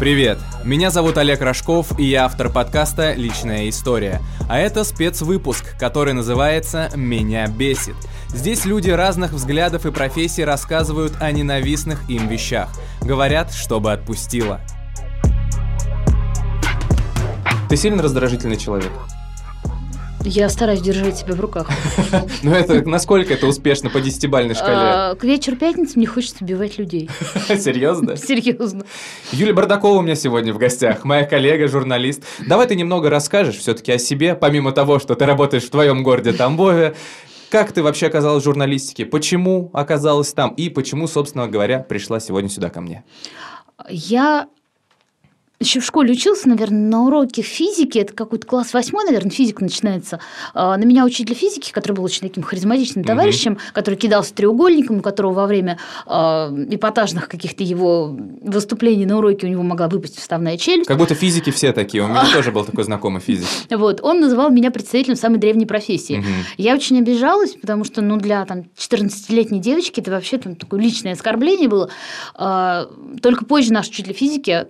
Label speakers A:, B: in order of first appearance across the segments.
A: Привет! Меня зовут Олег Рожков, и я автор подкаста «Личная история». А это спецвыпуск, который называется «Меня бесит». Здесь люди разных взглядов и профессий рассказывают о ненавистных им вещах. Говорят, чтобы отпустило. Ты сильно раздражительный человек?
B: Я стараюсь держать себя в руках.
A: Ну это насколько это успешно по десятибальной шкале?
B: А, к вечеру пятницы мне хочется убивать людей.
A: Серьезно?
B: Серьезно.
A: Юлия Бардакова у меня сегодня в гостях, моя коллега, журналист. Давай ты немного расскажешь все-таки о себе, помимо того, что ты работаешь в твоем городе Тамбове. Как ты вообще оказалась в журналистике? Почему оказалась там? И почему, собственно говоря, пришла сегодня сюда ко мне?
B: Я еще в школе учился, наверное, на уроке физики, это какой-то класс восьмой, наверное, физика начинается. А, на меня учитель физики, который был очень таким харизматичным товарищем, угу. который кидался треугольником, у которого во время э, эпатажных каких-то его выступлений на уроке у него могла выпасть вставная челюсть.
A: Как будто физики все такие, у меня тоже был такой знакомый физик.
B: Вот, он называл меня представителем самой древней профессии. Я очень обижалась, потому что, ну, для там 14-летней девочки это вообще там такое личное оскорбление было. А, только позже наш учитель физики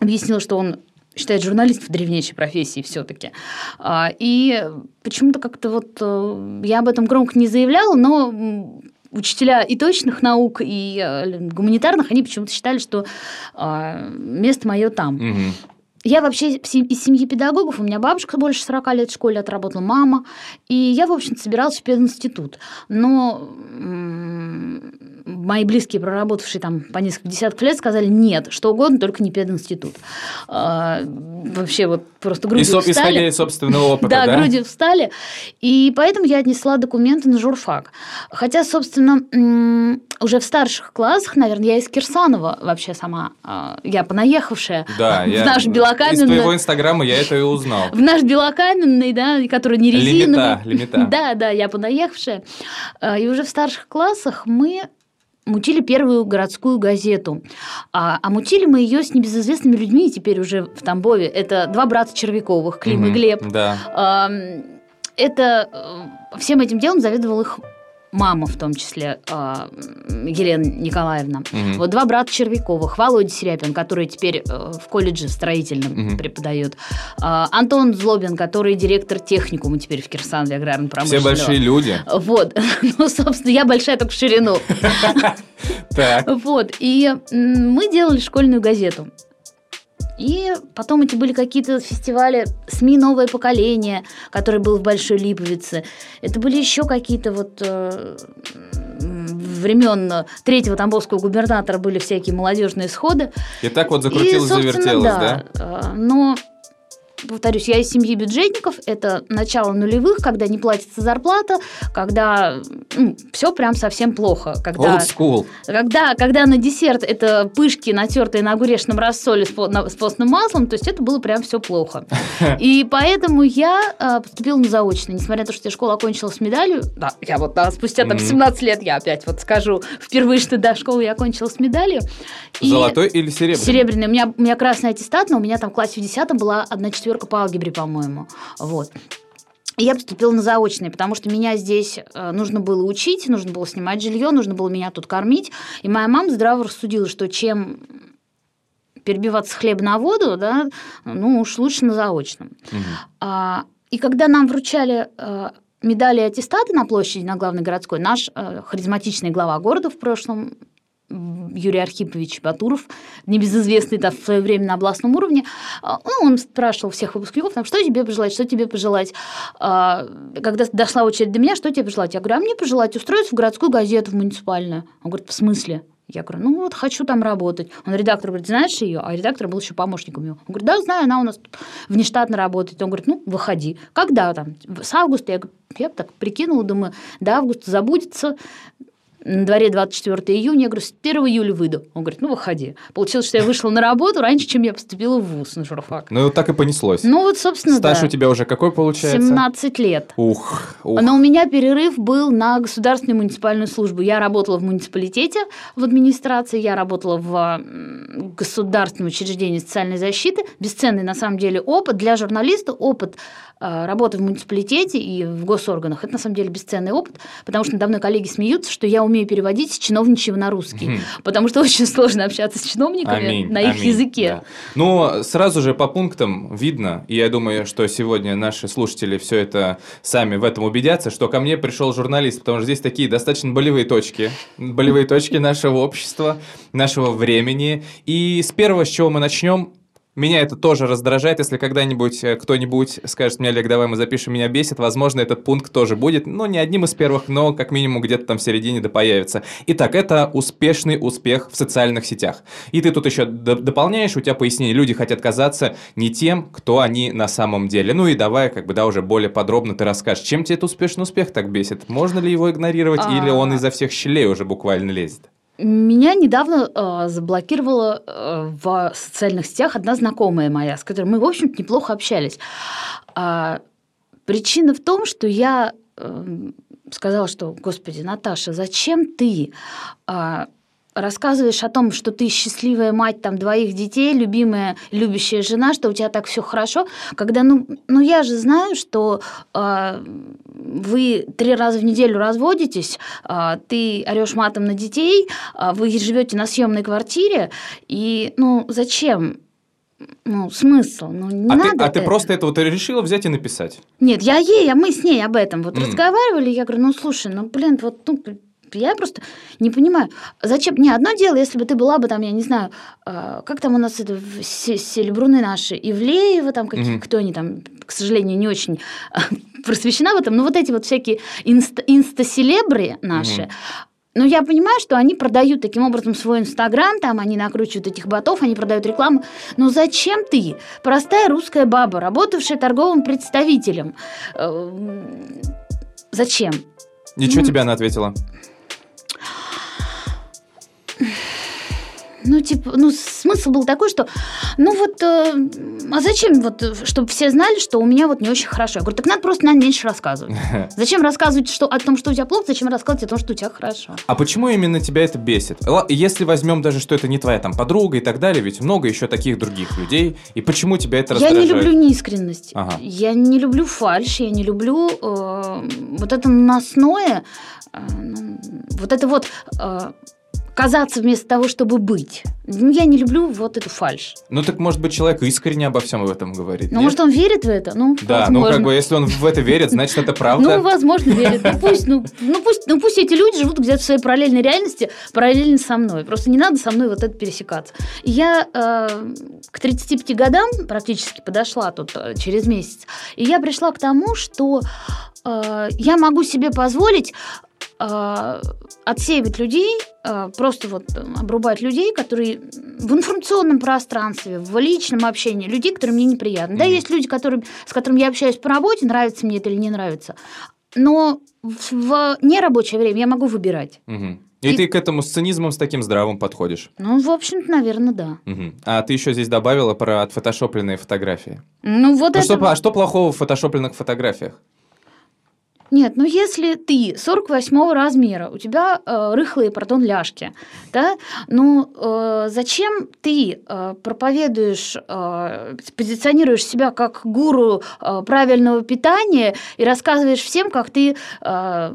B: объяснил, что он считает журналистов древнейшей профессией все-таки. А, и почему-то как-то вот э, я об этом громко не заявляла, но учителя и точных наук, и э, гуманитарных, они почему-то считали, что а, место мое там. Угу. Я вообще из семьи педагогов, у меня бабушка больше 40 лет в школе отработала, мама, и я, в общем-то, собиралась в пединститут. Но мои близкие, проработавшие там по несколько десятков лет, сказали, нет, что угодно, только не пединститут. А, вообще вот просто грудью и, встали.
A: Исходя из собственного опыта,
B: да? Да, грудью встали. И поэтому я отнесла документы на журфак. Хотя, собственно, уже в старших классах, наверное, я из Кирсанова вообще сама, а, я понаехавшая
A: да,
B: в
A: я,
B: наш белокаменный...
A: Из твоего инстаграма я это и узнал.
B: В наш белокаменный, да, который не резиновый.
A: Лимита, лимита.
B: Да, да, я понаехавшая. А, и уже в старших классах мы мутили первую городскую газету. А, а мутили мы ее с небезызвестными людьми теперь уже в Тамбове. Это два брата Червяковых, Клим угу, и Глеб.
A: Да.
B: А, это э, всем этим делом заведовал их мама в том числе, а, Елена Николаевна. Угу. Вот два брата Червяковых, Володя Серяпин, который теперь э, в колледже строительном угу. преподает, а, Антон Злобин, который директор техникума теперь в Кирсанове аграрно-промышленного.
A: Все большие люди.
B: Вот. Ну, собственно, я большая только в ширину.
A: Так.
B: Вот. И мы делали школьную газету. И потом эти были какие-то фестивали СМИ «Новое поколение», который был в Большой Липовице. Это были еще какие-то вот э, времен третьего тамбовского губернатора были всякие молодежные сходы.
A: И так вот закрутилось, завертелось, да?
B: да? Э, но повторюсь, я из семьи бюджетников, это начало нулевых, когда не платится зарплата, когда ну, все прям совсем плохо. Когда,
A: Old school.
B: Когда, когда на десерт это пышки, натертые на огуречном рассоле с, на, с постным маслом, то есть это было прям все плохо. И поэтому я а, поступила на заочный, несмотря на то, что я школу окончила с медалью, да, я вот да, спустя там 17 лет, я опять вот скажу, впервые, что до школы я окончила с медалью.
A: Золотой или серебряный?
B: Серебряный. У меня, у меня красный аттестат, но у меня там в классе в 10 была одна четвертая четверка по алгебре, по-моему. Вот. Я поступила на заочный, потому что меня здесь э, нужно было учить, нужно было снимать жилье, нужно было меня тут кормить. И моя мама здраво рассудила, что чем перебиваться с хлеба на воду, да, ну уж лучше на заочном. Угу. А, и когда нам вручали а, медали и аттестаты на площади, на главной городской, наш а, харизматичный глава города в прошлом Юрий Архипович Батуров, небезызвестный да, в свое время на областном уровне, а, ну, он спрашивал всех выпускников, там, что тебе пожелать, что тебе пожелать. А, когда дошла очередь до меня, что тебе пожелать? Я говорю, а мне пожелать устроиться в городскую газету, в муниципальную. Он говорит, в смысле? Я говорю, ну вот, хочу там работать. Он редактор говорит, знаешь ее? А редактор был еще помощником его. Он говорит, да, знаю, она у нас внештатно работает. Он говорит, ну, выходи. Когда там? С августа? Я, говорю, я так прикинула, думаю, до августа забудется на дворе 24 июня, я говорю, с 1 июля выйду. Он говорит, ну, выходи. Получилось, что я вышла на работу раньше, чем я поступила в ВУЗ на журфак.
A: Ну, так и понеслось.
B: Ну, вот, собственно,
A: Стаж
B: да.
A: у тебя уже какой получается?
B: 17 лет.
A: Ух, ух.
B: Но у меня перерыв был на государственную муниципальную службу. Я работала в муниципалитете, в администрации, я работала в государственном учреждении социальной защиты. Бесценный, на самом деле, опыт для журналиста, опыт э, работы в муниципалитете и в госорганах. Это, на самом деле, бесценный опыт, потому что надо мной коллеги смеются, что я умею переводить с чиновничьего на русский, потому что очень сложно общаться с чиновниками
A: Аминь,
B: на их
A: аминь,
B: языке.
A: да. Ну, сразу же по пунктам видно, и я думаю, что сегодня наши слушатели все это сами в этом убедятся, что ко мне пришел журналист, потому что здесь такие достаточно болевые точки, болевые точки нашего общества, нашего времени. И с первого, с чего мы начнем, меня это тоже раздражает, если когда-нибудь э, кто-нибудь скажет мне, Олег, давай мы запишем, меня бесит, возможно, этот пункт тоже будет, ну, не одним из первых, но как минимум где-то там в середине да появится. Итак, это успешный успех в социальных сетях. И ты тут еще дополняешь, у тебя пояснение, люди хотят казаться не тем, кто они на самом деле. Ну и давай, как бы, да, уже более подробно ты расскажешь, чем тебе этот успешный успех так бесит? Можно ли его игнорировать,
B: А.
A: или он изо всех щелей уже буквально лезет?
B: Меня недавно э, заблокировала э, в социальных сетях одна знакомая моя, с которой мы, в общем-то, неплохо общались. А, причина в том, что я э, сказала, что, господи, Наташа, зачем ты а, рассказываешь о том, что ты счастливая мать там двоих детей, любимая, любящая жена, что у тебя так все хорошо, когда, ну, ну я же знаю, что а, вы три раза в неделю разводитесь, а, ты орешь матом на детей, а, вы живете на съемной квартире, и ну зачем? Ну, смысл? Ну, не
A: А,
B: надо
A: ты, а ты просто это вот решила взять и написать?
B: Нет, я ей, а мы с ней об этом вот
A: М.
B: разговаривали. Я говорю, ну слушай, ну блин, вот ну, я просто не понимаю, зачем? Не одно дело, если бы ты была бы там, я не знаю, а, как там у нас это селебруны наши, Ивлеева, там какие,
A: Мгм.
B: кто они там, к сожалению, не очень а, просвещена в этом, но вот эти вот всякие инста- инста-селебры наши,
A: Мгм.
B: но я понимаю, что они продают таким образом свой Инстаграм, там они накручивают этих ботов, они продают рекламу. Но зачем ты, простая русская баба, работавшая торговым представителем, э, зачем?
A: Ничего
B: Ну.
A: тебе она ответила?
B: Ну, типа, ну, смысл был такой, что, ну вот, э, а зачем вот, чтобы все знали, что у меня вот не очень хорошо? Я говорю, так надо просто, наверное, меньше рассказывать. Зачем рассказывать что, о том, что у тебя плохо, зачем рассказывать о том, что у тебя хорошо?
A: А почему именно тебя это бесит? Если возьмем даже, что это не твоя там подруга и так далее, ведь много еще таких других людей. И почему тебя это
B: Я
A: раздражает?
B: не люблю неискренность.
A: Ага.
B: Я не люблю фальшь, я не люблю э, вот это наносное, э, вот это вот э, казаться вместо того, чтобы быть. Ну, Я не люблю вот эту фальшь.
A: Ну так может быть человек искренне обо всем об этом говорит. Нет?
B: может он верит в это? Ну,
A: Да, ну
B: возможно.
A: как бы если он в это верит, значит это правда.
B: Ну, возможно, верит. Ну пусть, ну, ну, пусть, ну, пусть эти люди живут где-то в своей параллельной реальности, параллельно со мной. Просто не надо со мной вот это пересекаться. Я э, к 35 годам практически подошла тут э, через месяц, и я пришла к тому, что э, я могу себе позволить э, отсеивать людей, э, просто вот э, обрубать людей, которые в информационном пространстве, в личном общении, людей, которые мне неприятны. Да,
A: Мгм.
B: есть люди, которые, с которыми я общаюсь по работе, нравится мне это или не нравится. Но в, в нерабочее время я могу выбирать.
A: Мгм. И,
B: И-
A: ты к этому с цинизмом с таким здравым подходишь.
B: Ну, в общем-то, наверное, да.
A: Мгм. А ты еще здесь добавила про отфотошопленные фотографии.
B: Ну, вот
A: Ну,
B: это...
A: что, а что плохого в фотошопленных фотографиях?
B: Нет, ну если ты 48 размера, у тебя э, рыхлые, пардон, ляжки, да, ну э, зачем ты э, проповедуешь, э, позиционируешь себя как гуру э, правильного питания и рассказываешь всем, как ты э,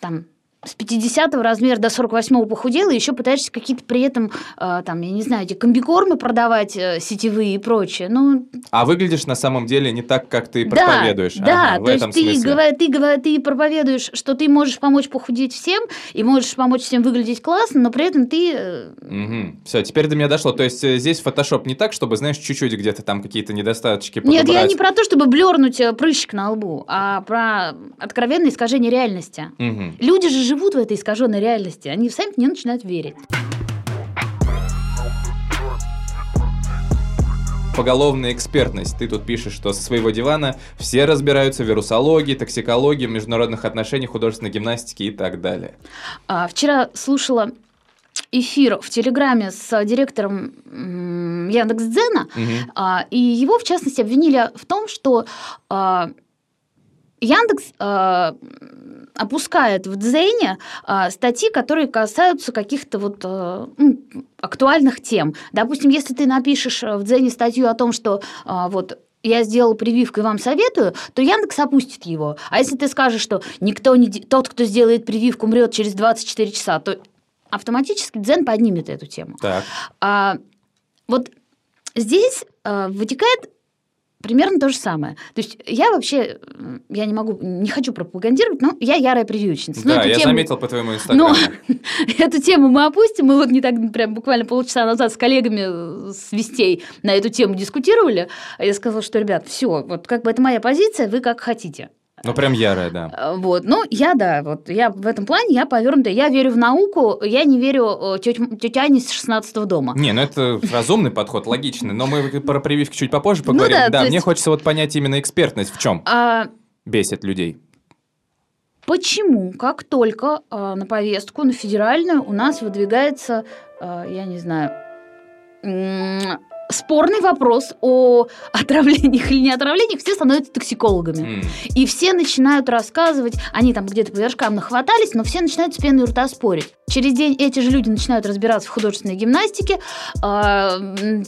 B: там с 50 размера до 48 похудела, и еще пытаешься какие-то при этом, э, там, я не знаю, эти комбикормы продавать э, сетевые и прочее. Ну,
A: А выглядишь на самом деле не так, как ты
B: да,
A: проповедуешь.
B: Да,
A: Ага, в
B: то есть
A: этом
B: ты,
A: смысле.
B: говор- ты, говор- ты проповедуешь, что ты можешь помочь похудеть всем и можешь помочь всем выглядеть классно, но при этом ты... э,
A: Все, теперь до меня дошло. То есть здесь фотошоп не так, чтобы, знаешь, чуть-чуть где-то там какие-то недостаточки
B: Нет, я
A: подобрать.
B: не про то, чтобы блернуть прыщик на лбу, а про откровенное искажение реальности.
A: Мгм.
B: Люди же живут в этой искаженной реальности, они сами в нее начинают верить.
A: Поголовная экспертность. Ты тут пишешь, что со своего дивана все разбираются в вирусологии, токсикологии, международных отношениях, художественной гимнастике и так далее.
B: А, Вчера слушала эфир в Телеграме с директором Яндекс.Дзена,
A: Мгм.
B: А, И его, в частности, обвинили в том, что а, Яндекс а, опускает в Дзене а, статьи, которые касаются каких-то вот м, актуальных тем. Допустим, если ты напишешь в Дзене статью о том, что а, вот я сделал прививку и вам советую, то Яндекс опустит его. А если ты скажешь, что никто не... тот, кто сделает прививку, умрет через 24 часа, то автоматически Дзен поднимет эту тему.
A: Так.
B: А, вот здесь а, вытекает примерно то же самое. То есть я вообще, я не могу, не хочу пропагандировать, но я ярая прививочница.
A: Да, я тему... заметил по твоему инстаграму.
B: Но эту тему мы опустим. Мы вот не так, прям буквально полчаса назад с коллегами с Вестей на эту тему дискутировали. Я сказала, что, ребят, все, вот как бы это моя позиция, вы как хотите.
A: Ну, прям ярая, да.
B: Э, вот, ну, я, да, вот, я в этом плане, я повернутая, я верю в науку, я не верю тете, тете Ане с 16 дома.
A: Не, ну, это разумный подход, логичный, но мы про прививки чуть попозже ну поговорим. Ну, да, да мне есть... хочется вот понять именно экспертность в чем а... бесит людей.
B: Почему, как только э, на повестку, на федеральную у нас выдвигается, э, я не знаю, спорный вопрос о отравлениях или не отравлениях, все становятся токсикологами. Mm. И все начинают рассказывать, они там где-то по вершкам нахватались, но все начинают с пены у рта спорить. Через день эти же люди начинают разбираться в художественной гимнастике, а,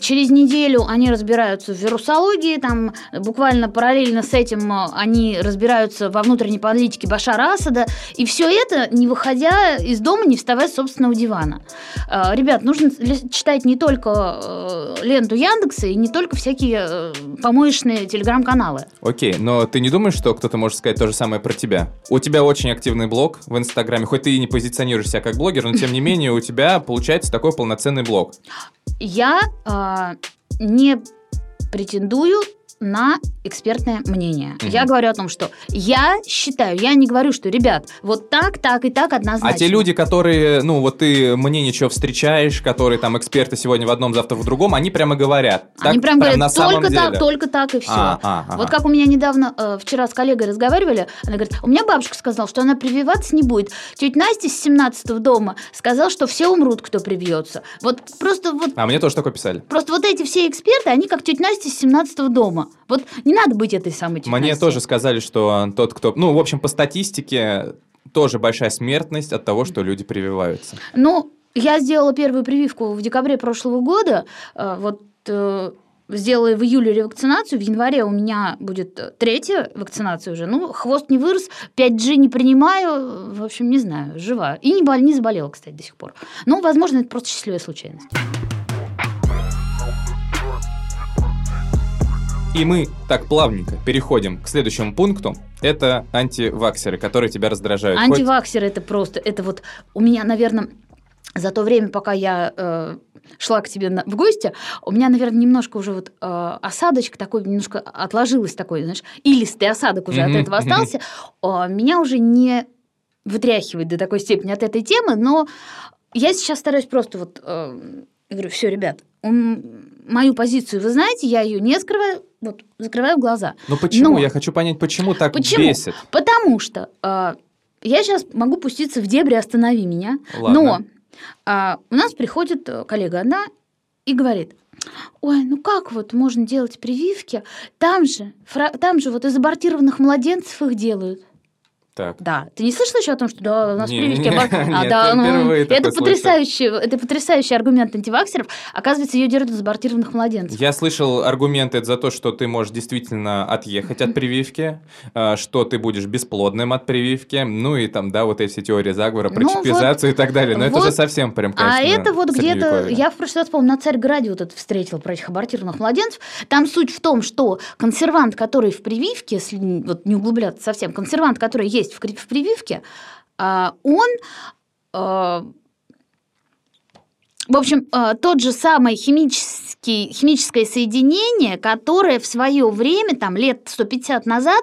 B: через неделю они разбираются в вирусологии, там буквально параллельно с этим они разбираются во внутренней политике Башара Асада, и все это не выходя из дома, не вставая с собственного дивана. А, ребят, нужно читать не только э, ленту Яндекса и не только всякие э, помоечные телеграм-каналы.
A: Окей, но ты не думаешь, что кто-то может сказать то же самое про тебя? У тебя очень активный блог в Инстаграме, хоть ты и не позиционируешь себя как блогер, блогер, но тем не менее у тебя получается такой полноценный блог.
B: Я э, не претендую на экспертное мнение. Угу. Я говорю о том, что я считаю, я не говорю, что, ребят, вот так, так и так однозначно.
A: А те люди, которые, ну, вот ты мнение что встречаешь, которые там эксперты сегодня в одном, завтра в другом, они прямо говорят.
B: Они прям говорят, на только так, деле. только так и все. А, а, ага. Вот как у меня недавно, э, вчера с коллегой разговаривали, она говорит, у меня бабушка сказала, что она прививаться не будет. Тетя Настя с 17 дома сказала, что все умрут, кто привьется. Вот просто вот...
A: А мне тоже такое писали.
B: Просто вот эти все эксперты, они как тетя Настя с 17 дома. Вот не надо быть этой самой тетей
A: Мне тоже сказали, что тот, кто... Ну, в общем, по статистике тоже большая смертность от того, что люди прививаются.
B: Ну, я сделала первую прививку в декабре прошлого года. Э, вот э, сделала в июле ревакцинацию, в январе у меня будет третья вакцинация уже. Ну, хвост не вырос, 5G не принимаю, в общем, не знаю, жива. И не, бол- не заболела, кстати, до сих пор. Ну, возможно, это просто счастливая случайность.
A: И мы так плавненько переходим к следующему пункту. Это антиваксеры, которые тебя раздражают.
B: Антиваксеры Хоть... это просто, это вот у меня, наверное, за то время, пока я э, шла к тебе на, в гости, у меня, наверное, немножко уже вот э, осадочек такой, немножко отложилось такой, знаешь, илистый осадок уже mm-hmm. от этого остался. Э, меня уже не вытряхивает до такой степени от этой темы, но я сейчас стараюсь просто вот... Э, говорю, все, ребят, мою позицию вы знаете, я ее не скрываю, вот закрываю глаза.
A: Но почему? Но... Я хочу понять, почему так почему? бесит.
B: Потому что э, я сейчас могу пуститься в дебри, останови меня. Ладно. Но э, у нас приходит коллега одна и говорит, ой, ну как вот можно делать прививки? Там же, фра... там же вот из абортированных младенцев их делают.
A: Так.
B: Да. Ты не слышал еще о том, что да, у нас не, прививки... Не, а, нет, да, ну, это, потрясающий, это потрясающий аргумент антиваксеров. Оказывается, ее держат из абортированных младенцев.
A: Я слышал аргументы за то, что ты можешь действительно отъехать от прививки, а, что ты будешь бесплодным от прививки, ну и там, да, вот эти теории заговора про ну, чипизацию вот, и так далее. Но вот, это же совсем прям,
B: конечно, А это вот где-то... Я в прошлый раз, помню, на Царьграде вот это встретил про этих абортированных младенцев. Там суть в том, что консервант, который в прививке, если вот не углубляться совсем, консервант, который есть есть в, в прививке, а, он а, в общем, а, тот же самый химический, химическое соединение, которое в свое время, там, лет 150 назад,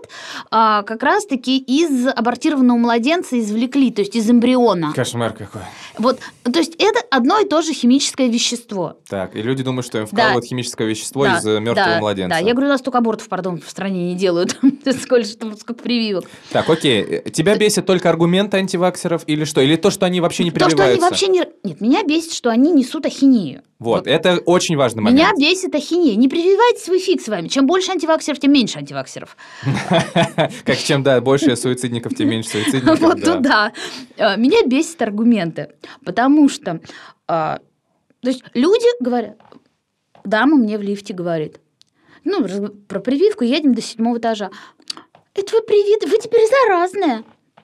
B: как раз-таки из абортированного младенца извлекли, то есть из эмбриона.
A: Кошмар какой.
B: Вот, то есть это одно и то же химическое вещество.
A: Так, и люди думают, что им вкалывают да. химическое вещество да, из э, мертвого да, младенца.
B: Да, я говорю, у нас столько абортов, пардон, в стране не делают. сколько, сколько прививок.
A: Так, окей. Тебя бесит только аргументы антиваксеров или что? Или то, что они вообще не прививаются? То, что они вообще не...
B: Нет, меня бесит, что они несут ахинею.
A: Вот, вот, это очень важный момент.
B: Меня бесит ахинея. Не прививайтесь вы фиг с вами. Чем больше антиваксеров, тем меньше антиваксеров.
A: Как чем, да, больше суицидников, тем меньше суицидников.
B: Вот туда. А, меня бесит аргументы. Потому что а, то есть люди говорят, дама мне в лифте говорит, ну, про прививку, едем до седьмого этажа. Это вы привит, вы теперь заразная.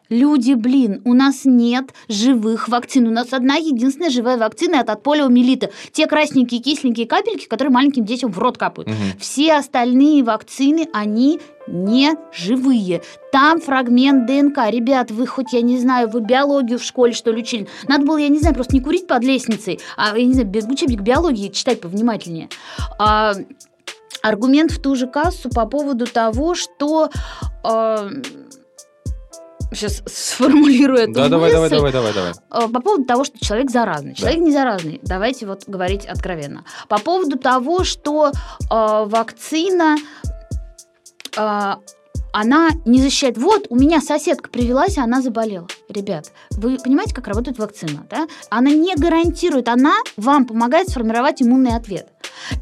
B: Люди, блин, у нас нет живых вакцин. У нас одна единственная живая вакцина от полиомиелита. Те красненькие, кисленькие капельки, которые маленьким детям в рот капают.
A: Мгм.
B: Все остальные вакцины, они не живые. Там фрагмент ДНК. Ребят, вы хоть, я не знаю, вы биологию в школе, что ли, учили? Надо было, я не знаю, просто не курить под лестницей, а, я не знаю, без учебник биологии читать повнимательнее. А, аргумент в ту же кассу по поводу того, что... сейчас сформулирую эту
A: Да, давай, давай,
B: мысль.
A: давай, давай, давай.
B: Э, по поводу того, что человек заразный.
A: Да.
B: Человек не заразный. Давайте вот говорить откровенно. По поводу того, что э, вакцина, э, она не защищает. Вот, у меня соседка привелась, а она заболела. Ребят, вы понимаете, как работает вакцина? Да? Она не гарантирует, она вам помогает сформировать иммунный ответ.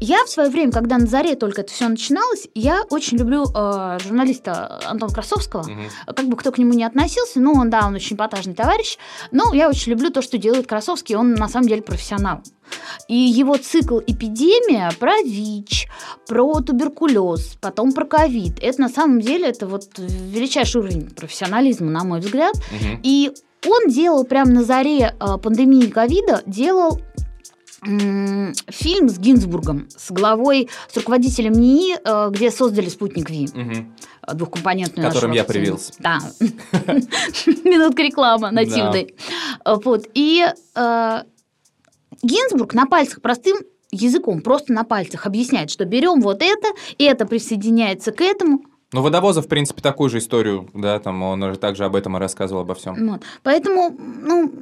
B: Я в свое время, когда на заре только это все начиналось, я очень люблю э, журналиста Антона Красовского
A: Мгм.
B: как бы кто к нему не относился, ну, он, да, он очень эпатажный товарищ, но я очень люблю то, что делает Красовский, он на самом деле профессионал. И его цикл «Эпидемия» про ВИЧ, про туберкулез, потом про ковид, это на самом деле это вот величайший уровень профессионализма, на мой взгляд.
A: Мгм.
B: И он делал прямо на заре э, пандемии ковида, делал фильм с Гинзбургом, с главой, с руководителем НИИ, э, где создали спутник Ви
A: Мгм.
B: двухкомпонентную
A: Которым я привился.
B: Да. Минутка реклама нативной. Вот. И э, Гинзбург на пальцах простым языком, просто на пальцах объясняет, что берем вот это, и это присоединяется к этому.
A: Ну, Водовозов, в принципе, такую же историю, да, там он также об этом и рассказывал обо всем.
B: Вот. Поэтому, ну,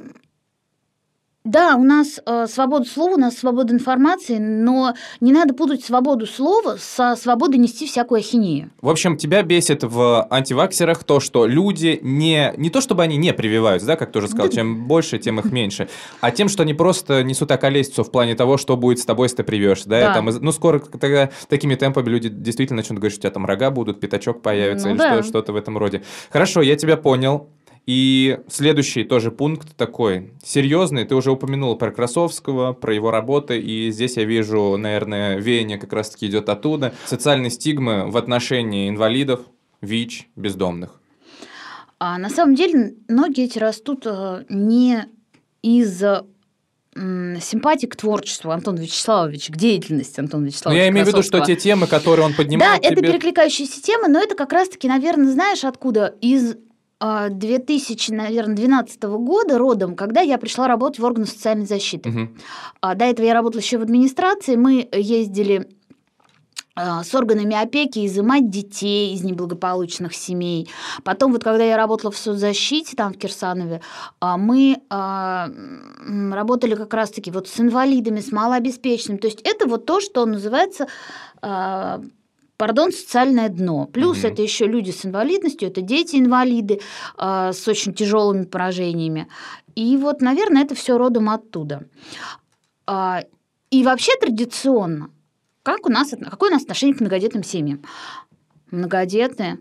B: да, у нас э, свобода слова, у нас свобода информации, но не надо путать свободу слова со свободой нести всякую ахинею.
A: В общем, тебя бесит в антиваксерах то, что люди не... Не то, чтобы они не прививаются, да, как ты уже сказал,
B: Да.
A: чем больше, тем их меньше, а тем, что они просто несут околесицу в плане того, что будет с тобой, если ты привьешься, да,
B: Да.
A: там, ну, скоро тогда такими темпами люди действительно начнут говорить, что у тебя там рога будут, пятачок появится
B: Ну
A: или
B: да.
A: что- что-то в этом роде. Хорошо, я тебя понял. И следующий тоже пункт такой серьезный. Ты уже упомянул про Красовского, про его работы, и здесь я вижу, наверное, веяние как раз-таки идет оттуда. Социальные стигмы в отношении инвалидов, ВИЧ, бездомных.
B: А на самом деле ноги эти растут э, не из симпатии к творчеству Антона Вячеславовича, к деятельности Антона
A: Но
B: Вячеславовича
A: Ну, я имею в виду, что те темы, которые он
B: Да,
A: поднимает
B: это
A: тебе-
B: перекликающиеся темы, но это как раз-таки, наверное, знаешь откуда? Из а, 2012 года родом, когда я пришла работать в органы социальной защиты. А, До этого я работала еще в администрации. Мы ездили а, с органами опеки изымать детей из неблагополучных семей. Потом, вот когда я работала в соцзащите, там в Кирсанове, а, мы работали как раз-таки вот с инвалидами, с малообеспеченными. То есть это вот то, что называется Пардон, социальное дно. Плюс
A: Мгм.
B: это еще люди с инвалидностью, это дети-инвалиды а, с очень тяжелыми поражениями. И вот, наверное, это все родом оттуда. А, И вообще традиционно, как у нас, какое у нас отношение к многодетным семьям? Многодетные,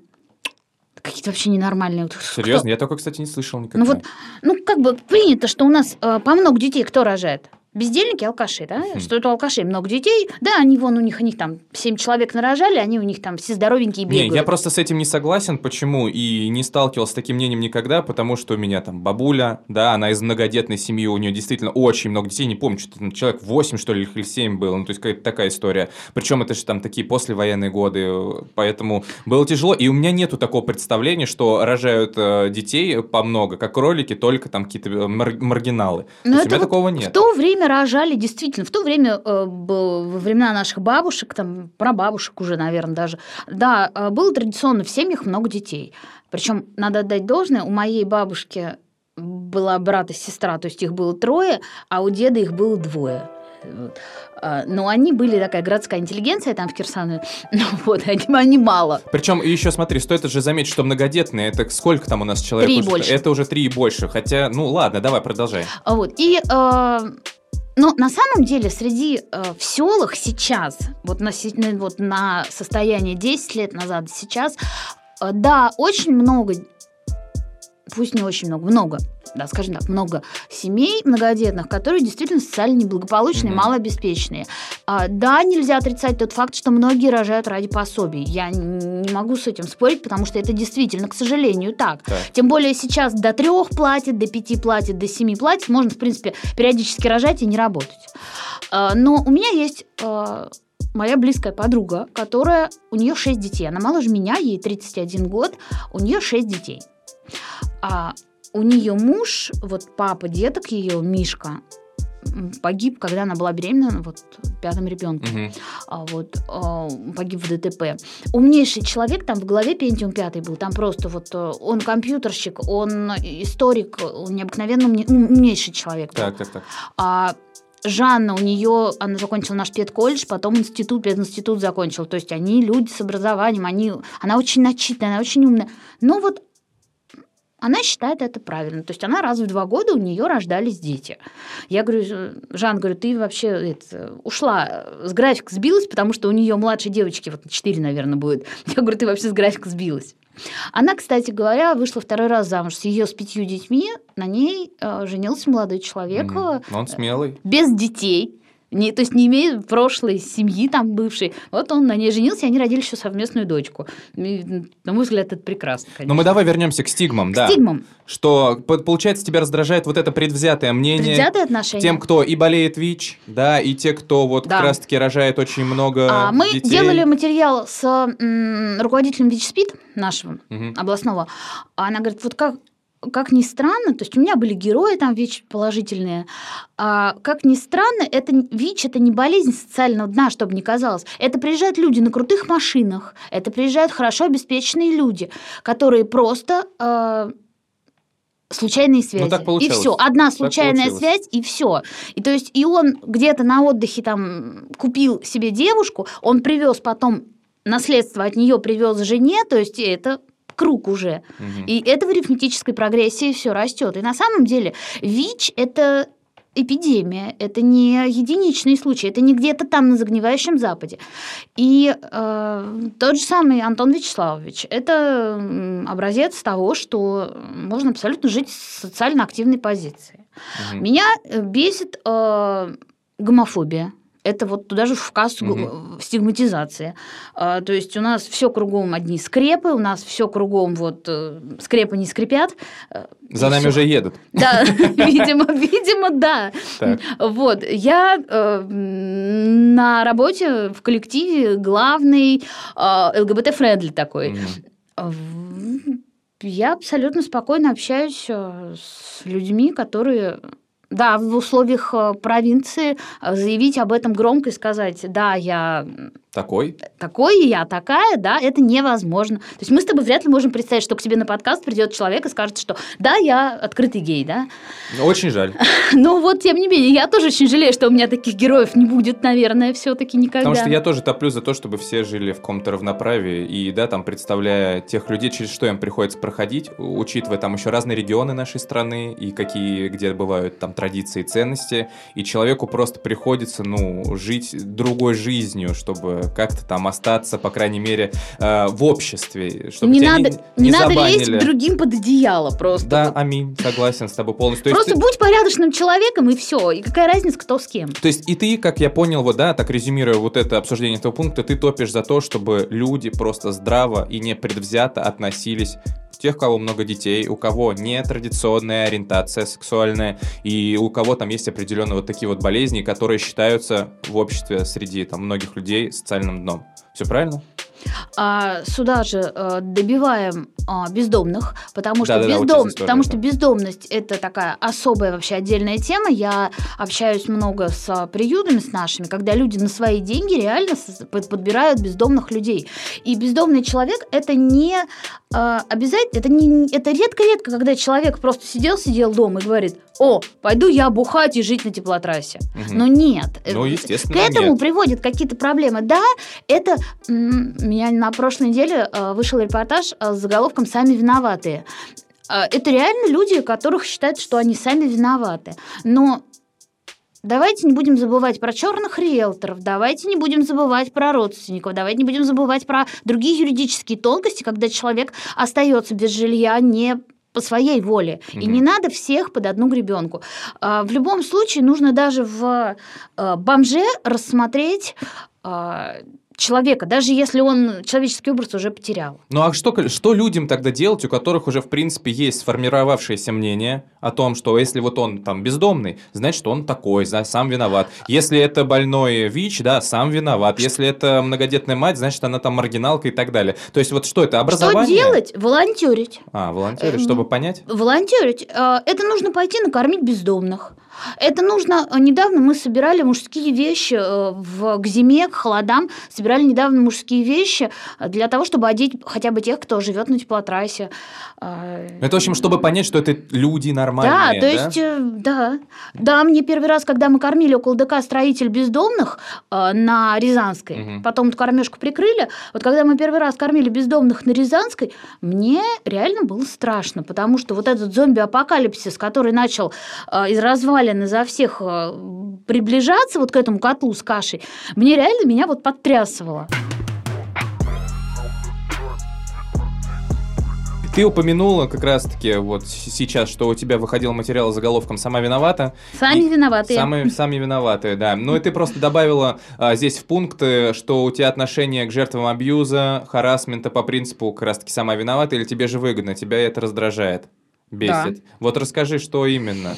B: какие-то вообще ненормальные. Вот кто-
A: Серьезно? Я только, кстати, не слышал никогда.
B: Ну вот, ну как бы принято, что у нас э, по много детей кто рожает? Бездельники, алкаши, да?
A: Хм.
B: Что это у алкашей много детей. Да, они вон, у них, у них там 7 человек нарожали, они у них там все здоровенькие
A: Не,
B: бегают.
A: я просто с этим не согласен. Почему? И не сталкивался с таким мнением никогда, потому что у меня там бабуля, да, она из многодетной семьи, у нее действительно очень много детей, не помню, что там человек 8, что ли, или 7 было, ну, то есть какая-то такая история. Причем это же там такие послевоенные годы, поэтому было тяжело, и у меня нету такого представления, что рожают э, детей по много, как кролики, только там какие-то э, мар- маргиналы.
B: Но
A: То есть у
B: это
A: меня
B: вот
A: такого
B: В
A: нет.
B: то время рожали, действительно, в то время, э, во времена наших бабушек, там, прабабушек уже, наверное, даже, да, э, было традиционно в семьях много детей. Причем, надо отдать должное, у моей бабушки была брат и сестра, то есть их было трое, а у деда их было двое. Вот. А, Но они были такая городская интеллигенция там в Кирсанове, ну вот, они, они мало.
A: Причем еще смотри, стоит же заметить, что многодетные, это сколько там у нас человек?
B: Три больше.
A: Это уже три и больше. Хотя, ну ладно, давай, продолжай.
B: А Вот. И, э, но на самом деле среди э, в селах сейчас, вот на, вот на состояние 10 лет назад, сейчас, да, очень много, пусть не очень много, много да, скажем так, много семей многодетных, которые действительно социально неблагополучные, mm-hmm. малообеспеченные. А, да, нельзя отрицать тот факт, что многие рожают ради пособий. Я не могу с этим спорить, потому что это действительно, к сожалению, так. так. Тем более сейчас до трех платят, до пяти платят, до семи платят. Можно, в принципе, периодически рожать и не работать. А, но у меня есть а, моя близкая подруга, которая, у нее 6 детей. Она моложе меня, ей 31 год, у нее 6 детей. А у нее муж, вот папа деток ее, Мишка, погиб, когда она была беременна, вот пятым ребенком. Угу. А, вот а, погиб в ДТП. Умнейший человек, там в голове Пентиум пятый был, там просто вот э, он компьютерщик, он историк, он необыкновенно умнейший человек.
A: Так, так, так.
B: А, Жанна, у нее, она закончила наш педколледж, потом институт, пединститут закончил. То есть они люди с образованием, они, она очень начитанная, она очень умная. Но вот она считает это правильно. То есть она раз в два года у нее рождались дети. Я говорю, Жан, говорю, ты вообще это, ушла, с графика сбилась, потому что у нее младшей девочки, вот 4, наверное, будет. Я говорю, ты вообще с графика сбилась. Она, кстати говоря, вышла второй раз замуж с ее с пятью детьми. На ней э, женился молодой человек. Mm-hmm.
A: Он смелый.
B: Без детей не, то есть не имеет прошлой семьи там бывшей. Вот он на ней женился, и они родили еще совместную дочку. И, на мой взгляд, это прекрасно. Конечно.
A: Но мы давай вернемся к стигмам,
B: к
A: да.
B: Стигмам.
A: Что, получается, тебя раздражает вот это предвзятое мнение.
B: Предвзятое отношение.
A: Тем, кто и болеет ВИЧ, да, и те, кто вот да. как раз-таки рожает очень много
B: а, Мы
A: детей.
B: делали материал с м, руководителем ВИЧ-СПИД нашего угу. областного. Она говорит, вот как как ни странно, то есть у меня были герои там ВИЧ положительные, а, как ни странно, это ВИЧ это не болезнь социального дна, чтобы не казалось. Это приезжают люди на крутых машинах, это приезжают хорошо обеспеченные люди, которые просто а, случайные связи. Ну,
A: так
B: и все. Одна случайная связь, и все. И то есть, и он где-то на отдыхе там купил себе девушку, он привез потом наследство от нее привез жене, то есть это круг уже. Угу. И это в арифметической прогрессии все растет. И на самом деле ВИЧ это эпидемия, это не единичный случай, это не где-то там на загнивающем Западе. И э, тот же самый Антон Вячеславович – это образец того, что можно абсолютно жить с социально активной позицией. Угу. Меня бесит э, гомофобия это вот туда же в кассу угу. стигматизация. А, то есть у нас все кругом одни скрепы, у нас все кругом вот э, скрепы не скрипят.
A: Э, За нами всё. уже едут.
B: Да, видимо, видимо, да. Вот, я э, на работе в коллективе главный ЛГБТ- friendly такой. Я абсолютно спокойно общаюсь с людьми, которые да, в условиях э, провинции э, заявить об этом громко и сказать, да, я
A: такой?
B: Такой, и я такая, да, это невозможно. То есть мы с тобой вряд ли можем представить, что к тебе на подкаст придет человек и скажет, что да, я открытый гей, да.
A: Очень жаль.
B: Ну вот, тем не менее, я тоже очень жалею, что у меня таких героев не будет, наверное, все-таки никогда.
A: Потому что я тоже топлю за то, чтобы все жили в каком-то равноправии, и, да, там, представляя тех людей, через что им приходится проходить, учитывая там еще разные регионы нашей страны, и какие, где бывают там традиции и ценности, и человеку просто приходится, ну, жить другой жизнью, чтобы как-то там остаться, по крайней мере, э, в обществе, чтобы
B: не
A: тебя
B: надо, не, не, не надо лезть другим под одеяло просто.
A: Да, вот. аминь, согласен с тобой полностью.
B: То просто ты... будь порядочным человеком и все, и какая разница, кто с кем.
A: То есть и ты, как я понял, вот да, так резюмируя вот это обсуждение этого пункта, ты топишь за то, чтобы люди просто здраво и непредвзято относились тех, у кого много детей, у кого не традиционная ориентация сексуальная, и у кого там есть определенные вот такие вот болезни, которые считаются в обществе среди там многих людей социальным дном. Все правильно?
B: а, сюда же а, добиваем а, бездомных, потому что, да, бездом... да, потому что бездомность это такая особая вообще отдельная тема. Я общаюсь много с а, приютами, с нашими, когда люди на свои деньги реально подбирают бездомных людей. И бездомный человек это не а, обязательно, это, не, это редко-редко, когда человек просто сидел, сидел дома и говорит, о, пойду я бухать и жить на теплотрассе. Угу. Но нет.
A: Ну, естественно,
B: К этому
A: нет.
B: приводят какие-то проблемы. Да, это меня на прошлой неделе э, вышел репортаж э, с заголовком «Сами виноватые». Э, это реально люди, которых считают, что они сами виноваты. Но Давайте не будем забывать про черных риэлторов, давайте не будем забывать про родственников, давайте не будем забывать про другие юридические тонкости, когда человек остается без жилья не по своей воле. Угу. И не надо всех под одну гребенку. А, в любом случае нужно даже в а, бомже рассмотреть а, человека, даже если он человеческий образ уже потерял.
A: Ну а что, что людям тогда делать, у которых уже, в принципе, есть сформировавшееся мнение о том, что если вот он там бездомный, значит, он такой, да, сам виноват. Если это больной ВИЧ, да, сам виноват. Если это многодетная мать, значит, она там маргиналка и так далее. То есть вот что это, образование?
B: Что делать? Волонтерить.
A: А, волонтерить, чтобы эм, понять?
B: Волонтерить. Э, это нужно пойти накормить бездомных. Это нужно... Э, недавно мы собирали мужские вещи э, в, к зиме, к холодам. Собирали недавно мужские вещи для того, чтобы одеть хотя бы тех, кто живет на теплотрассе.
A: Это, в общем, чтобы понять, что это люди нормальные,
B: Да, то есть, да? да. Да, мне первый раз, когда мы кормили около ДК «Строитель бездомных» на Рязанской, угу. потом эту кормежку прикрыли, вот когда мы первый раз кормили бездомных на Рязанской, мне реально было страшно, потому что вот этот зомби-апокалипсис, который начал из развалин развалины за всех э, приближаться вот к этому котлу с кашей, мне реально меня вот подтрясывало.
A: Ты упомянула как раз-таки вот сейчас, что у тебя выходил материал с заголовком «Сама виновата».
B: Сами и виноватые.
A: Сами, сами виноватые, да. Ну и ты просто добавила а, здесь в пункты, что у тебя отношение к жертвам абьюза, харасмента по принципу как раз-таки «сама виновата» или тебе же выгодно, тебя это раздражает, бесит. Да. Вот расскажи, что именно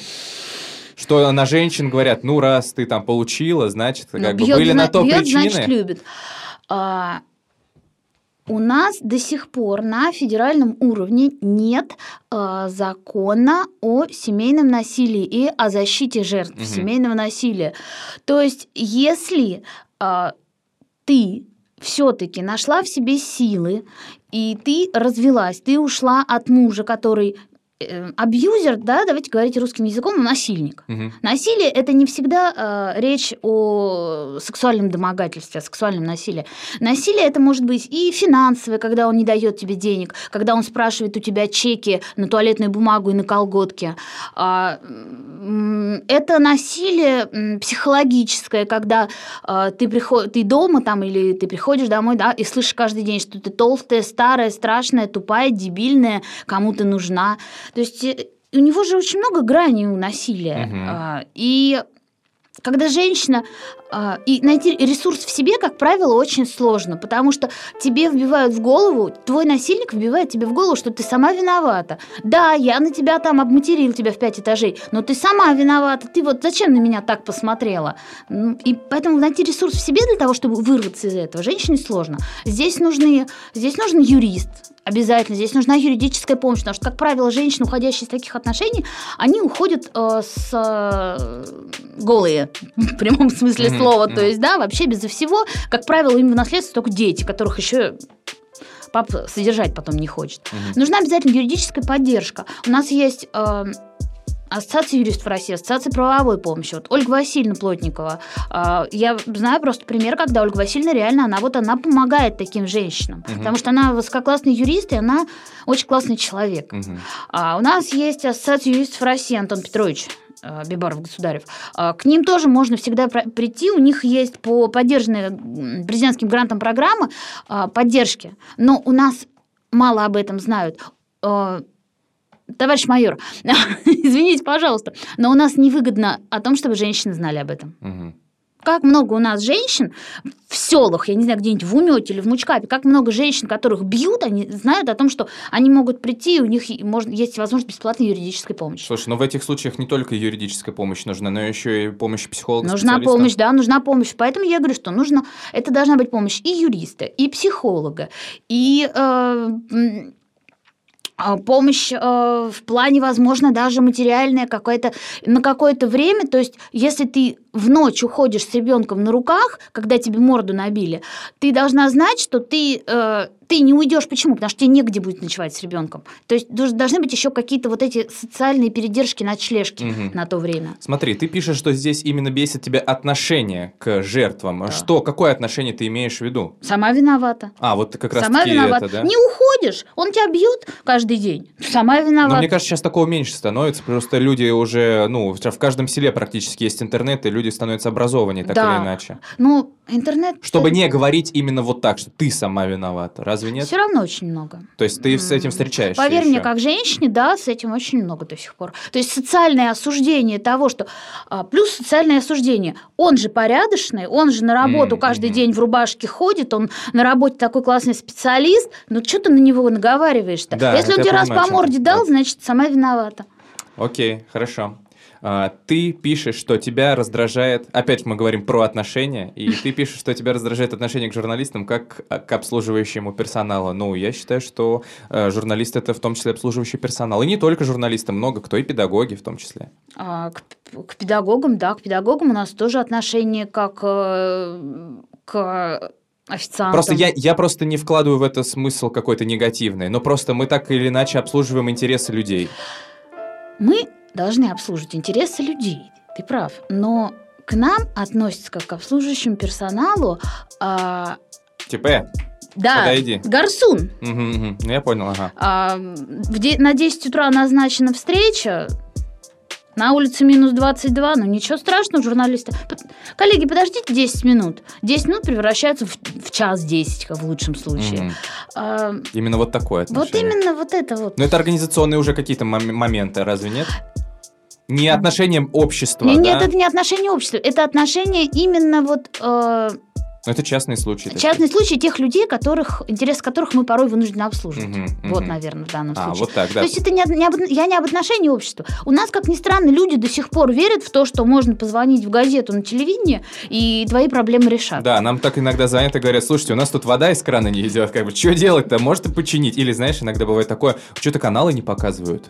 A: что на женщин говорят, ну, раз ты там получила, значит, ну, как бьет, бы были на то бьет, причины.
B: значит, любит. А, у нас до сих пор на федеральном уровне нет э, закона о семейном насилии и о защите жертв угу. семейного насилия. То есть, если э, ты все-таки нашла в себе силы, и ты развелась, ты ушла от мужа, который абьюзер, да, давайте говорить русским языком, насильник. Угу. Насилие это не всегда э, речь о сексуальном домогательстве, о сексуальном насилии. Насилие это может быть и финансовое, когда он не дает тебе денег, когда он спрашивает у тебя чеки на туалетную бумагу и на колготки. А, это насилие психологическое, когда э, ты, приход... ты дома там или ты приходишь домой, да, и слышишь каждый день, что ты толстая, старая, страшная, тупая, дебильная, кому ты нужна. То есть э, у него же очень много граней у насилия. Угу. И когда женщина и найти ресурс в себе, как правило, очень сложно, потому что тебе вбивают в голову, твой насильник вбивает тебе в голову, что ты сама виновата. Да, я на тебя там обматерил тебя в пять этажей, но ты сама виновата. Ты вот зачем на меня так посмотрела? И поэтому найти ресурс в себе для того, чтобы вырваться из этого, женщине сложно. Здесь нужны, здесь нужен юрист, Обязательно. Здесь нужна юридическая помощь, потому что, как правило, женщины, уходящие из таких отношений, они уходят э, с э, голые, в прямом смысле mm-hmm. слова. Mm-hmm. То есть, да, вообще безо всего, как правило, им в наследство только дети, которых еще пап содержать потом не хочет. Нужна обязательно юридическая поддержка. У нас есть... Э, Ассоциация юристов России, Ассоциация правовой помощи. Вот Ольга Васильевна Плотникова. А, я знаю просто пример, когда Ольга Васильевна реально, она вот она помогает таким женщинам. Угу. Потому что она высококлассный юрист, и она очень классный человек. Угу. А у нас есть Ассоциация юристов России, Антон Петрович. А, Бибаров Государев. А, к ним тоже можно всегда прийти. У них есть по поддержанной президентским грантам программы поддержки. Но у нас мало об этом знают товарищ майор, извините, пожалуйста, но у нас невыгодно о том, чтобы женщины знали об этом. Угу. Как много у нас женщин в селах, я не знаю, где-нибудь в Умете или в Мучкапе, как много женщин, которых бьют, они знают о том, что они могут прийти, и у них есть возможность бесплатной юридической помощи.
A: Слушай, но в этих случаях не только юридическая помощь нужна, но еще и помощь психолога.
B: Нужна помощь, да, нужна помощь. Поэтому я говорю, что нужно, это должна быть помощь и юриста, и психолога, и э, помощь э, в плане, возможно, даже материальная какая-то на какое-то время. То есть, если ты в ночь уходишь с ребенком на руках, когда тебе морду набили, ты должна знать, что ты, э, ты не уйдешь. Почему? Потому что тебе негде будет ночевать с ребенком. То есть должны быть еще какие-то вот эти социальные передержки, ночлежки угу. на то время.
A: Смотри, ты пишешь, что здесь именно бесит тебя отношение к жертвам. Да. Что, какое отношение ты имеешь в виду?
B: Сама виновата.
A: А, вот как раз
B: Сама виновата. Это, да? Не уходишь, он тебя бьет каждый день. Сама виновата.
A: Но мне кажется, сейчас такого меньше становится. Просто люди уже, ну, в каждом селе практически есть интернет, и люди становятся образованнее так
B: Да.
A: или иначе.
B: Ну, интернет...
A: Чтобы не говорить именно вот так, что ты сама виновата. Разве нет?
B: Все равно очень много.
A: То есть ты с этим встречаешься
B: Поверь мне,
A: ещё?
B: как женщине, да, с этим очень много до сих пор. То есть социальное осуждение того, что... а, Плюс социальное осуждение. Он же порядочный, он же на работу
A: М,
B: каждый день в рубашке ходит, он на работе такой классный специалист, ну что ты на него наговариваешь-то?
A: Да,
B: Если он тебе раз по морде дал,
A: Да.
B: значит, сама виновата.
A: Окей, хорошо. А, ты пишешь, что тебя раздражает... Опять мы говорим про отношения, и ты пишешь, что тебя раздражает отношение к журналистам как к обслуживающему персоналу. Ну, я считаю, что э, журналист — это в том числе обслуживающий персонал. И не только журналисты, много кто, и педагоги в том числе.
B: А, К, к педагогам, да, к педагогам у нас тоже отношение как э, к официантам.
A: Просто я, я просто не вкладываю в это смысл какой-то негативный, но просто мы так или иначе обслуживаем интересы людей.
B: Мы должны обслуживать интересы людей, ты прав. Но к нам относятся как к обслуживающему персоналу, а,
A: э,
B: да,
A: Подойди.
B: гарсун.
A: мгм. Ну, я понял, ага.
B: А, в де- на 10 утра назначена встреча, на улице минус 22, ну ничего страшного, журналисты. Коллеги, подождите 10 минут. 10 минут превращаются в, в час 10, как в лучшем случае.
A: Мгм.
B: А,
A: Именно вот такое
B: вот
A: отношение.
B: именно вот это вот.
A: Но это организационные уже какие-то мом- моменты, разве нет? Не отношением общества,
B: Не-
A: да?
B: Нет, это не отношение общества, это отношение именно вот э,
A: Но это частные случаи. такие.
B: частный случай тех людей, которых, интерес которых мы порой вынуждены обслуживать.
A: Мгм,
B: Вот,
A: мгм.
B: наверное, в данном
A: А,
B: случае.
A: вот так, да.
B: То есть это не, не об- я не об отношении общества. У нас, как ни странно, люди до сих пор верят в то, что можно позвонить в газету на телевидение, и твои проблемы решат.
A: Да, нам так иногда звонят и говорят, слушайте, у нас тут вода из крана не идет, как бы, что делать-то, можете починить? Или, знаешь, иногда бывает такое, что-то каналы не показывают.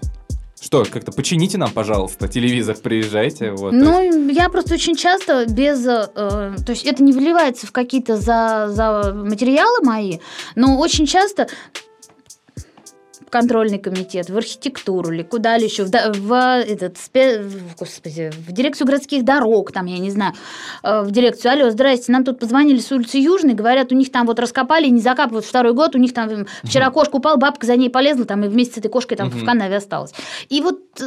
A: Что, как-то почините нам, пожалуйста, телевизор, приезжайте. Вот, то есть-
B: Ну, я просто очень часто без... э, то есть это не выливается в какие-то за, за материалы мои, но очень часто контрольный комитет, в архитектуру или куда ли еще, в, в этот, спе- в- господи, в дирекцию городских дорог, там, я не знаю, э, в дирекцию. Алло, здрасте, нам тут позвонили с улицы Южной, говорят, у них там вот раскопали не закапывают второй год, у них там м, вчера кошка упала, бабка за ней полезла, там, и вместе с этой кошкой там в канаве осталась. И вот э,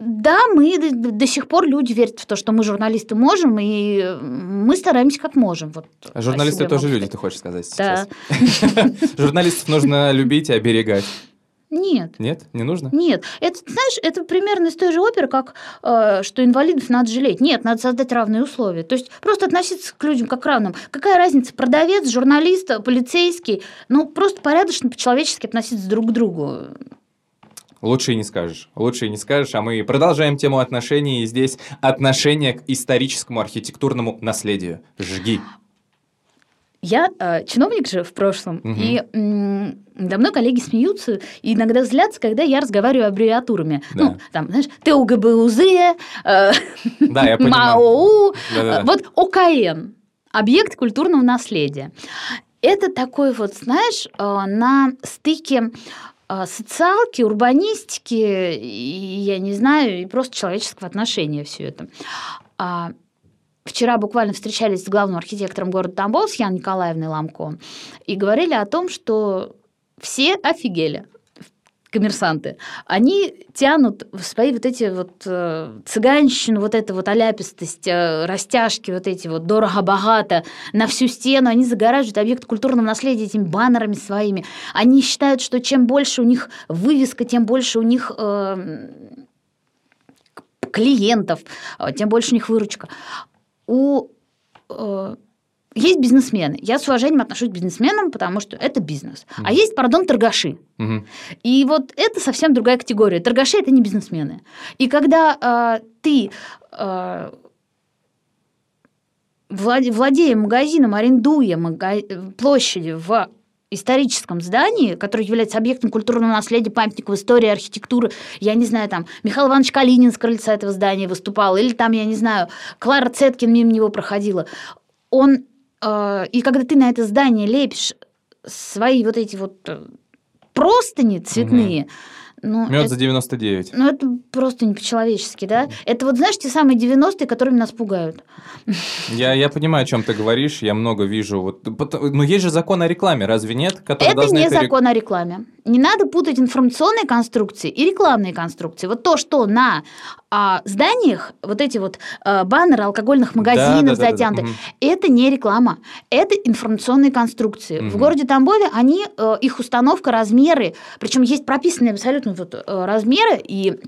B: да, мы до, сих пор люди верят в то, что мы журналисты можем, и мы стараемся как можем. Вот,
A: А Журналисты тоже люди, ты хочешь сказать
B: Да.
A: сейчас? Журналистов нужно любить и оберегать.
B: Нет.
A: Нет? Не нужно?
B: Нет, это, знаешь, это примерно из той же оперы, как э, что инвалидов надо жалеть. Нет, надо создать равные условия. То есть просто относиться к людям как к равным. Какая разница, продавец, журналист, полицейский? Ну, просто порядочно, по-человечески относиться друг к другу.
A: Лучше и не скажешь. Лучше и не скажешь. А мы продолжаем тему отношений. И здесь отношение к историческому архитектурному наследию. Жги.
B: Я э, чиновник же в прошлом,
A: Мгм.
B: и м, мной коллеги смеются и иногда злятся, когда я разговариваю аббревиатурами.
A: Да.
B: Ну, там, знаешь, ТУГБУЗ, э,
A: Да, я.
B: МАОУ,
A: Да-да-да.
B: э, вот ОКН, объект культурного наследия. Это такой вот, знаешь, э, на стыке социалки, урбанистики, и, я не знаю, и просто человеческого отношения все это. А, Вчера буквально встречались с главным архитектором города Тамбов, с Яной Николаевной Ламко, и говорили о том, что все офигели коммерсанты, они тянут в свои вот эти вот э, цыганщину, вот эту вот оляпистость, э, растяжки, вот эти вот дорого-богато на всю стену, они загораживают объект культурного наследия этими баннерами своими. Они считают, что чем больше у них вывеска, тем больше у них э, клиентов, э, тем больше у них выручка. У э, есть бизнесмены. Я с уважением отношусь к бизнесменам, потому что это бизнес. А
A: Мгм.
B: есть, пардон, торгаши.
A: Мгм.
B: И вот это совсем другая категория. Торгаши это не бизнесмены. И когда э, ты э, владе- владея магазином, арендуя мага- площади в историческом здании, которое является объектом культурного наследия, памятников истории, архитектуры, я не знаю, там, Михаил Иванович Калинин с крыльца этого здания выступал, или там, я не знаю, Клара Цеткин мимо него проходила. Он, и когда ты на это здание лепишь свои вот эти вот э, простыни цветные, ну,
A: Мед
B: это,
A: за 99.
B: ну, это просто не по-человечески, да? Это вот, знаешь, те самые 90-е, которыми нас пугают.
A: Я, я понимаю, о чем ты говоришь, я много вижу. Вот, но есть же закон о рекламе, разве нет? Который
B: Это не
A: это рек-
B: закон о рекламе. Не надо путать информационные конструкции и рекламные конструкции. Вот то, что на а, зданиях, вот эти вот а, баннеры алкогольных магазинов да, да, затянуты, да, да, да. это не реклама, это информационные конструкции. Угу. В городе Тамбове они, э, их установка, размеры, причем есть прописанные абсолютно вот, э, размеры и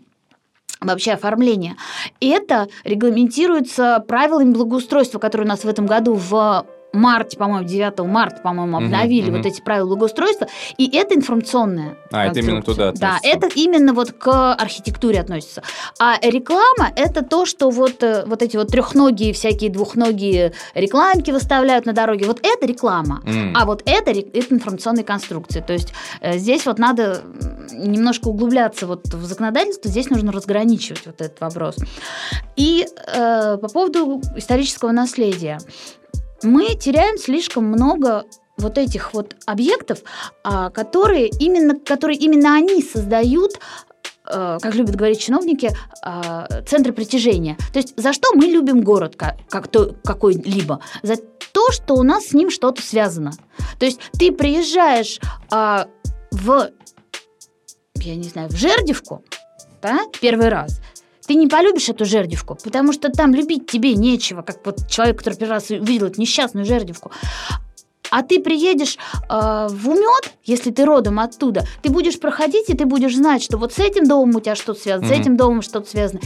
B: вообще оформление. Это регламентируется правилами благоустройства, которые у нас в этом году в марте, по-моему, 9 марта, по-моему, обновили угу, вот эти правила благоустройства, и это информационное.
A: А, это именно туда
B: относится. Да, это именно вот к архитектуре относится. А реклама – это то, что вот, э, вот эти вот трехногие, всякие двухногие рекламки выставляют на дороге, вот это реклама. Mm. А вот это, это информационные конструкции. То есть э, здесь вот надо немножко углубляться вот в законодательство, здесь нужно разграничивать вот этот вопрос. И э, по поводу исторического наследия мы теряем слишком много вот этих вот объектов, а, которые именно, которые именно они создают э, как любят говорить чиновники, э, центры притяжения. То есть за что мы любим город как, то, какой-либо? За то, что у нас с ним что-то связано. То есть ты приезжаешь э, в, я не знаю, в Жердевку, да, первый раз, ты не полюбишь эту жердевку, потому что там любить тебе нечего, как вот человек, который первый раз увидел эту несчастную жердевку. А ты приедешь э, в Умет, если ты родом оттуда, ты будешь проходить, и ты будешь знать, что вот с этим домом у тебя что-то связано, mm-hmm. с этим домом что-то связано.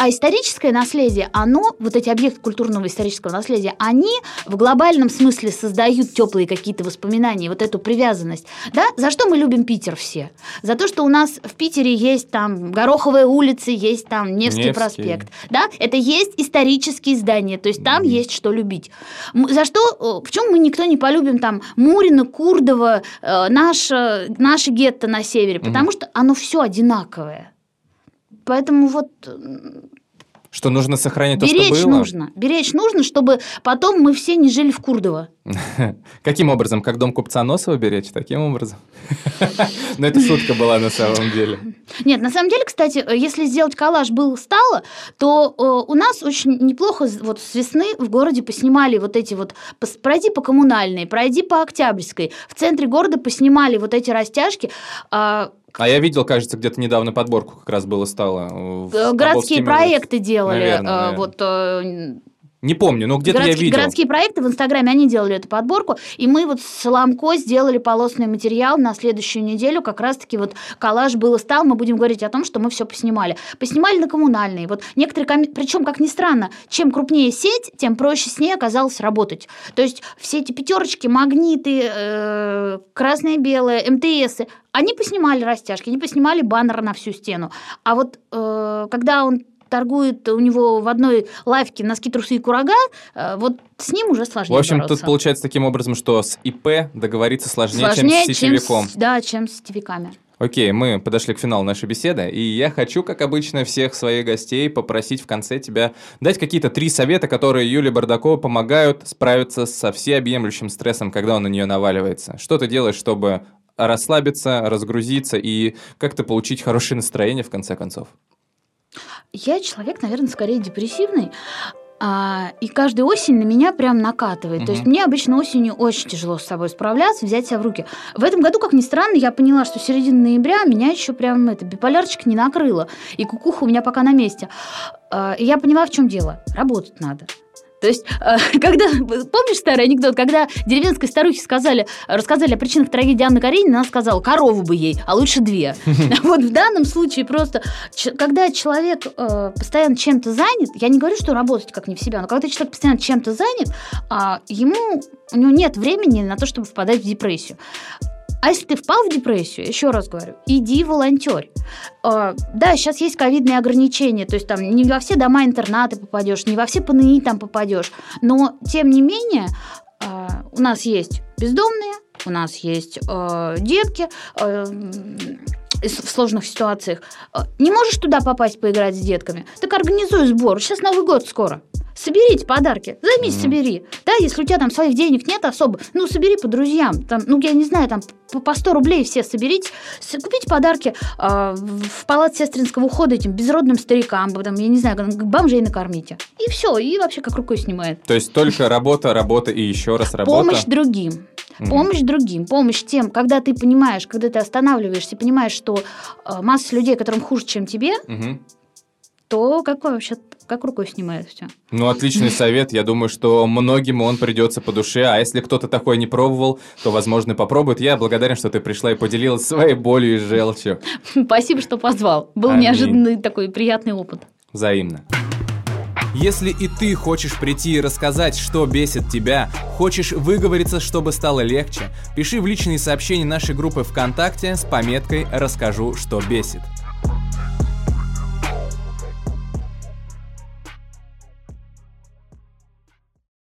B: А историческое наследие, оно, вот эти объекты культурного исторического наследия, они в глобальном смысле создают теплые какие-то воспоминания, вот эту привязанность. Да? За что мы любим Питер все? За то, что у нас в Питере есть там Гороховая улица, есть там Невский, Невский. проспект. Да? Это есть исторические здания, то есть там mm-hmm. есть что любить. За что, почему мы никто не полюбим там Мурина, Курдова, э, наше, наше гетто на севере? Потому mm-hmm. что оно все одинаковое. Поэтому вот
A: что нужно сохранить
B: беречь
A: то, что было?
B: нужно. Беречь нужно, чтобы потом мы все не жили в Курдово.
A: Каким образом? Как дом купца Носова беречь? Таким образом? Но это шутка была на самом деле.
B: Нет, на самом деле, кстати, если сделать коллаж был стало, то э, у нас очень неплохо вот с весны в городе поснимали вот эти вот... Пройди по коммунальной, пройди по Октябрьской. В центре города поснимали вот эти растяжки.
A: А, я видел, кажется, где-то недавно подборку как раз было стало.
B: Э, городские проекты делали. Наверное,
A: э, вот э, не помню, но где-то
B: я
A: видел.
B: Городские проекты в Инстаграме, они делали эту подборку, и мы вот с Соломко сделали полосный материал на следующую неделю, как раз-таки вот коллаж был и стал, мы будем говорить о том, что мы все поснимали. Поснимали на коммунальные. Вот некоторые, ком... причем, как ни странно, чем крупнее сеть, тем проще с ней оказалось работать. То есть все эти пятерочки, магниты, э, красное, белое, МТСы, они поснимали растяжки, они поснимали баннер на всю стену. А вот э, когда он торгует у него в одной лавке носки, трусы и курага, э, вот с ним уже сложнее
A: В общем,
B: бороться.
A: тут получается таким образом, что с ИП договориться сложнее, сложнее чем с сетевиком. Чем
B: с, да, чем с сетевиками.
A: Окей, мы подошли к финалу нашей беседы, и я хочу, как обычно, всех своих гостей попросить в конце тебя дать какие-то три совета, которые Юле Бардакова помогают справиться со всеобъемлющим стрессом, когда он на нее наваливается. Что ты делаешь, чтобы расслабиться, разгрузиться и как-то получить хорошее настроение в конце концов?
B: Я человек, наверное, скорее депрессивный. А, и каждую осень на меня прям накатывает. Угу. То есть мне обычно осенью очень тяжело с собой справляться, взять себя в руки. В этом году, как ни странно, я поняла, что середина ноября меня еще прям это биполярчик не накрыло. И кукуха у меня пока на месте. А, и я поняла, в чем дело. Работать надо. То есть, э, когда, помнишь старый анекдот, когда деревенской старухе сказали, рассказали о причинах трагедии Анны Каренина, она сказала, корову бы ей, а лучше две. Вот в данном случае просто, когда человек э, постоянно чем-то занят, я не говорю, что работать как не в себя, но когда человек постоянно чем-то занят, а, ему, у него нет времени на то, чтобы впадать в депрессию. А если ты впал в депрессию, еще раз говорю, иди волонтер. А, да, сейчас есть ковидные ограничения, то есть там не во все дома-интернаты попадешь, не во все ПНИ там попадешь, но тем не менее а, у нас есть бездомные, у нас есть э, детки э, в сложных ситуациях. Не можешь туда попасть поиграть с детками? Так организуй сбор. Сейчас Новый год скоро. Соберите подарки, займись, mm-hmm. собери. Да, если у тебя там своих денег нет особо, ну, собери по друзьям. Там, ну, я не знаю, там по 100 рублей все соберите, купите подарки э, в палат сестринского ухода этим безродным старикам, там, я не знаю, бомжей накормите. И все, и вообще как рукой снимает.
A: То есть только работа, работа и еще раз работа?
B: Помощь другим. Угу. Помощь другим, помощь тем, когда ты понимаешь, когда ты останавливаешься, понимаешь, что э, масса людей, которым хуже, чем тебе, угу. То как вообще как рукой снимает все.
A: Ну, отличный совет. Я думаю, что многим он придется по душе. А если кто-то такой не пробовал, то, возможно, попробует. Я благодарен, что ты пришла и поделилась своей болью и желчью.
B: Спасибо, что позвал. Был Аминь. неожиданный такой приятный опыт.
A: Взаимно. Если и ты хочешь прийти и рассказать, что бесит тебя, хочешь выговориться, чтобы стало легче, пиши в личные сообщения нашей группы ВКонтакте с пометкой «Расскажу, что бесит».